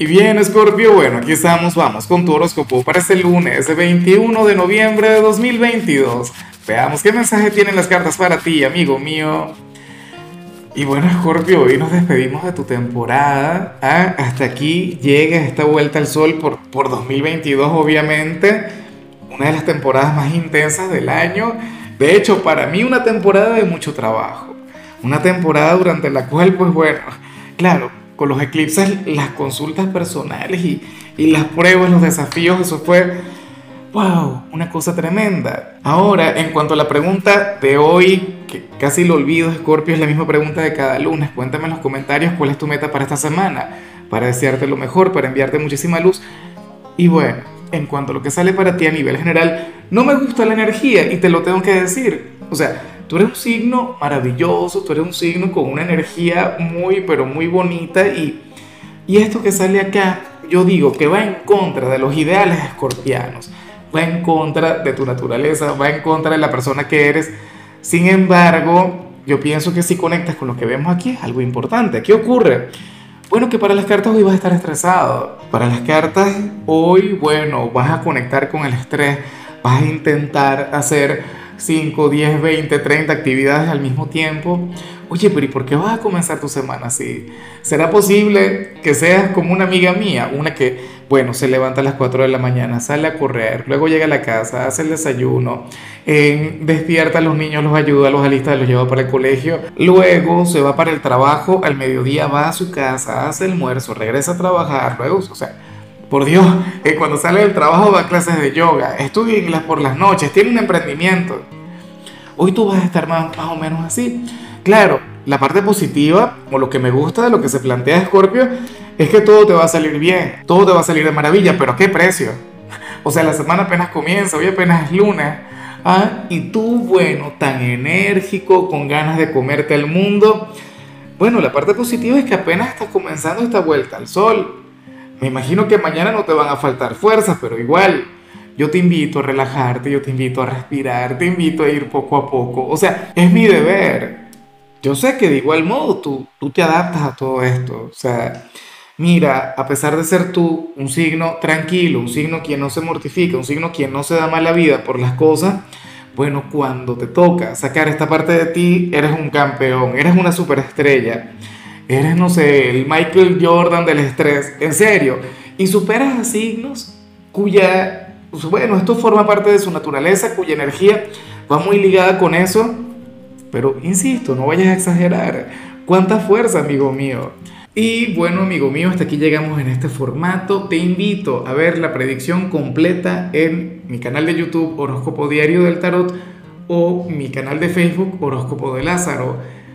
Y bien, Scorpio, bueno, aquí estamos, vamos con tu horóscopo para este lunes, 21 de noviembre de 2022. Veamos qué mensaje tienen las cartas para ti, amigo mío. Y bueno, Scorpio, hoy nos despedimos de tu temporada. ¿ah? Hasta aquí llega esta vuelta al sol por, por 2022, obviamente. Una de las temporadas más intensas del año. De hecho, para mí una temporada de mucho trabajo. Una temporada durante la cual, pues bueno, claro, con los eclipses, las consultas personales y, y las pruebas, los desafíos, eso fue, wow, una cosa tremenda. Ahora, en cuanto a la pregunta de hoy, que casi lo olvido, Scorpio, es la misma pregunta de cada lunes. Cuéntame en los comentarios cuál es tu meta para esta semana, para desearte lo mejor, para enviarte muchísima luz. Y bueno, en cuanto a lo que sale para ti a nivel general, no me gusta la energía y te lo tengo que decir. O sea, Tú eres un signo maravilloso, tú eres un signo con una energía muy, pero muy bonita y, y esto que sale acá, yo digo que va en contra de los ideales escorpianos, va en contra de tu naturaleza, va en contra de la persona que eres. Sin embargo, yo pienso que si conectas con lo que vemos aquí es algo importante. ¿Qué ocurre? Bueno, que para las cartas hoy vas a estar estresado. Para las cartas hoy, bueno, vas a conectar con el estrés, vas a intentar hacer 5, 10, 20, 30 actividades al mismo tiempo. Oye, pero ¿y por qué vas a comenzar tu semana así? ¿Será posible que seas como una amiga mía? Una que, bueno, se levanta a las 4 de la mañana, sale a correr, luego llega a la casa, hace el desayuno, despierta a los niños, los ayuda, los alista, los lleva para el colegio, luego se va para el trabajo, al mediodía va a su casa, hace el almuerzo, regresa a trabajar, luego, o sea por Dios, que cuando sale del trabajo va a clases de yoga, estudia inglés por las noches, tiene un emprendimiento. Hoy tú vas a estar más, más o menos así. Claro, la parte positiva, o lo que me gusta de lo que se plantea Scorpio, es que todo te va a salir bien, todo te va a salir de maravilla, pero ¿a qué precio? O sea, la semana apenas comienza, hoy apenas es lunes. ¿ah? Y tú, bueno, tan enérgico, con ganas de comerte el mundo. Bueno, la parte positiva es que apenas estás comenzando esta vuelta al sol. Me imagino que mañana no te van a faltar fuerzas, pero igual, yo te invito a relajarte, yo te invito a respirar, te invito a ir poco a poco. O sea, es mi deber. Yo sé que de igual modo tú, tú te adaptas a todo esto. O sea, mira, a pesar de ser tú un signo tranquilo, un signo quien no se mortifica, un signo quien no se da mala vida por las cosas, bueno, cuando te toca sacar esta parte de ti, eres un campeón, eres una superestrella. Eres, no sé, el Michael Jordan del estrés, en serio. Y superas a signos cuya, pues, bueno, esto forma parte de su naturaleza, cuya energía va muy ligada con eso. Pero, insisto, no vayas a exagerar. ¿Cuánta fuerza, amigo mío? Y bueno, amigo mío, hasta aquí llegamos en este formato. Te invito a ver la predicción completa en mi canal de YouTube Horóscopo Diario del Tarot o mi canal de Facebook Horóscopo de Lázaro.